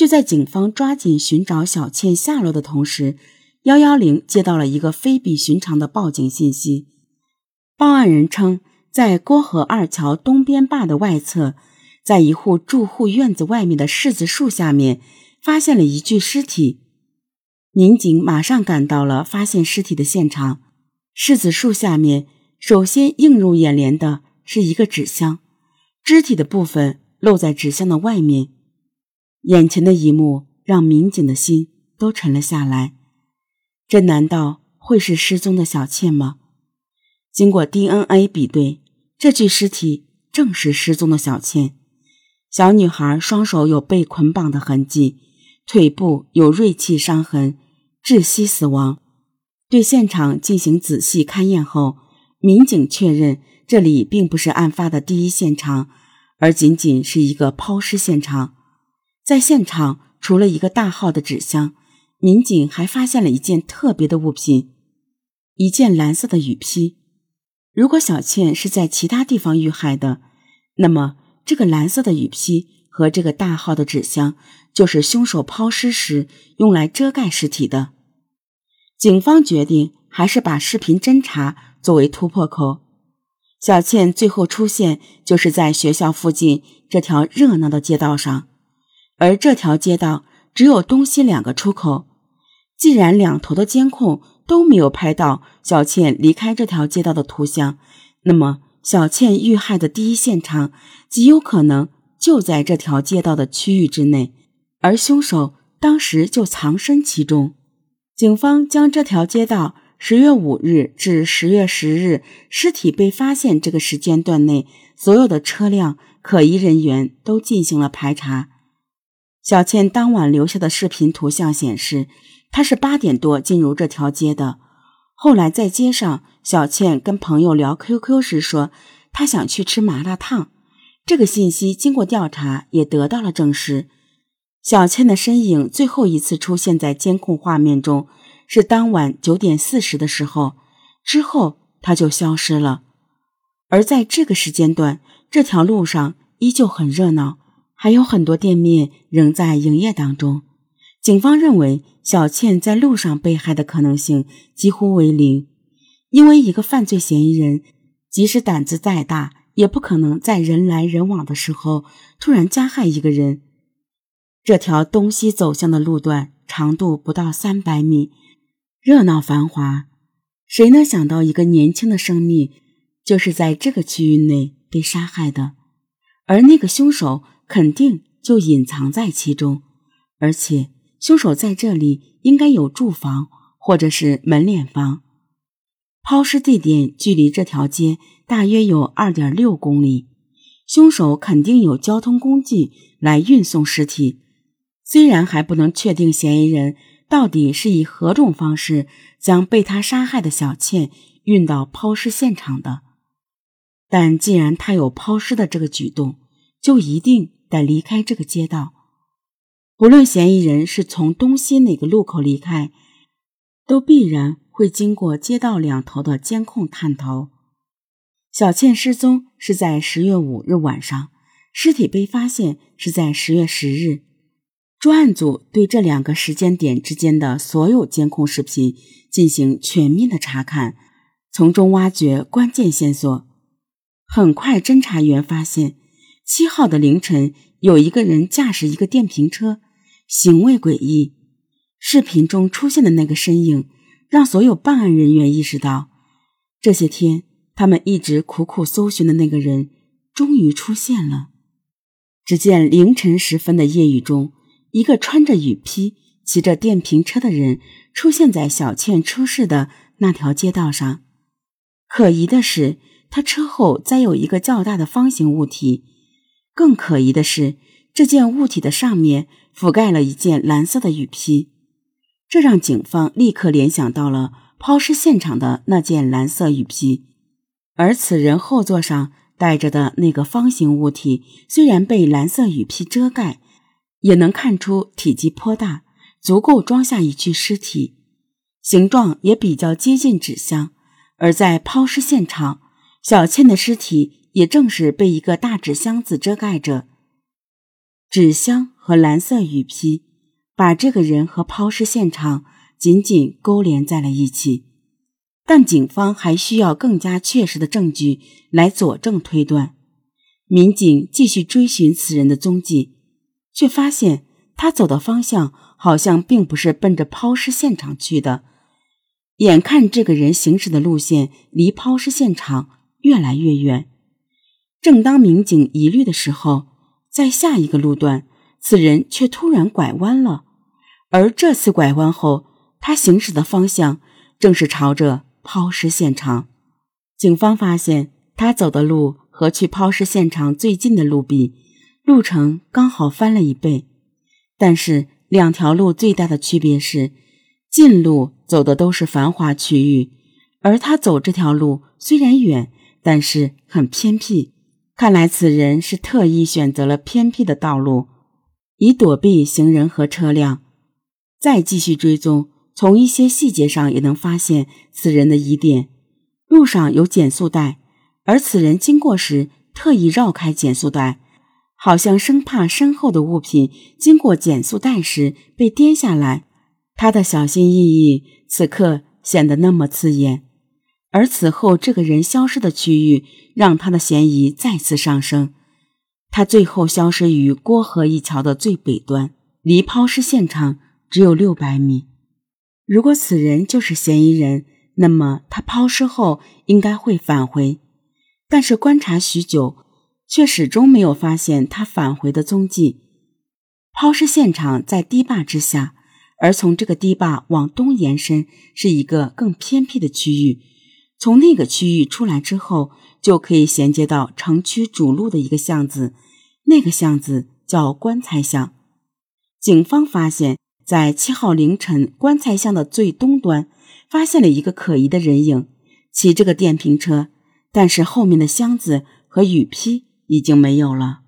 就在警方抓紧寻找小倩下落的同时，幺幺零接到了一个非比寻常的报警信息。报案人称，在郭河二桥东边坝的外侧，在一户住户院子外面的柿子树下面，发现了一具尸体。民警马上赶到了发现尸体的现场。柿子树下面，首先映入眼帘的是一个纸箱，肢体的部分露在纸箱的外面。眼前的一幕让民警的心都沉了下来。这难道会是失踪的小倩吗？经过 DNA 比对，这具尸体正是失踪的小倩。小女孩双手有被捆绑的痕迹，腿部有锐器伤痕，窒息死亡。对现场进行仔细勘验后，民警确认这里并不是案发的第一现场，而仅仅是一个抛尸现场。在现场，除了一个大号的纸箱，民警还发现了一件特别的物品——一件蓝色的雨披。如果小倩是在其他地方遇害的，那么这个蓝色的雨披和这个大号的纸箱就是凶手抛尸时用来遮盖尸体的。警方决定还是把视频侦查作为突破口。小倩最后出现就是在学校附近这条热闹的街道上，而这条街道只有东西两个出口。既然两头的监控，都没有拍到小倩离开这条街道的图像，那么小倩遇害的第一现场极有可能就在这条街道的区域之内，而凶手当时就藏身其中。警方将这条街道十月五日至十月十日尸体被发现这个时间段内所有的车辆、可疑人员都进行了排查。小倩当晚留下的视频图像显示。他是八点多进入这条街的。后来在街上，小倩跟朋友聊 QQ 时说，她想去吃麻辣烫。这个信息经过调查也得到了证实。小倩的身影最后一次出现在监控画面中是当晚九点四十的时候，之后她就消失了。而在这个时间段，这条路上依旧很热闹，还有很多店面仍在营业当中。警方认为，小倩在路上被害的可能性几乎为零，因为一个犯罪嫌疑人，即使胆子再大，也不可能在人来人往的时候突然加害一个人。这条东西走向的路段长度不到三百米，热闹繁华，谁能想到一个年轻的生命就是在这个区域内被杀害的？而那个凶手肯定就隐藏在其中，而且。凶手在这里应该有住房或者是门脸房，抛尸地点距离这条街大约有二点六公里，凶手肯定有交通工具来运送尸体。虽然还不能确定嫌疑人到底是以何种方式将被他杀害的小倩运到抛尸现场的，但既然他有抛尸的这个举动，就一定得离开这个街道。不论嫌疑人是从东西哪个路口离开，都必然会经过街道两头的监控探头。小倩失踪是在十月五日晚上，尸体被发现是在十月十日。专案组对这两个时间点之间的所有监控视频进行全面的查看，从中挖掘关键线索。很快，侦查员发现七号的凌晨有一个人驾驶一个电瓶车。行为诡异，视频中出现的那个身影，让所有办案人员意识到，这些天他们一直苦苦搜寻的那个人，终于出现了。只见凌晨时分的夜雨中，一个穿着雨披、骑着电瓶车的人出现在小倩出事的那条街道上。可疑的是，他车后栽有一个较大的方形物体。更可疑的是，这件物体的上面。覆盖了一件蓝色的雨披，这让警方立刻联想到了抛尸现场的那件蓝色雨披。而此人后座上带着的那个方形物体，虽然被蓝色雨披遮盖，也能看出体积颇大，足够装下一具尸体，形状也比较接近纸箱。而在抛尸现场，小倩的尸体也正是被一个大纸箱子遮盖着，纸箱。和蓝色雨披，把这个人和抛尸现场紧紧勾连在了一起。但警方还需要更加确实的证据来佐证推断。民警继续追寻此人的踪迹，却发现他走的方向好像并不是奔着抛尸现场去的。眼看这个人行驶的路线离抛尸现场越来越远，正当民警疑虑的时候，在下一个路段，此人却突然拐弯了。而这次拐弯后，他行驶的方向正是朝着抛尸现场。警方发现他走的路和去抛尸现场最近的路比，路程刚好翻了一倍。但是两条路最大的区别是。近路走的都是繁华区域，而他走这条路虽然远，但是很偏僻。看来此人是特意选择了偏僻的道路，以躲避行人和车辆。再继续追踪，从一些细节上也能发现此人的疑点。路上有减速带，而此人经过时特意绕开减速带，好像生怕身后的物品经过减速带时被颠下来。他的小心翼翼，此刻显得那么刺眼。而此后这个人消失的区域，让他的嫌疑再次上升。他最后消失于郭河一桥的最北端，离抛尸现场只有六百米。如果此人就是嫌疑人，那么他抛尸后应该会返回。但是观察许久，却始终没有发现他返回的踪迹。抛尸现场在堤坝之下。而从这个堤坝往东延伸是一个更偏僻的区域，从那个区域出来之后，就可以衔接到城区主路的一个巷子，那个巷子叫棺材巷。警方发现，在七号凌晨，棺材巷的最东端发现了一个可疑的人影，骑这个电瓶车，但是后面的箱子和雨披已经没有了。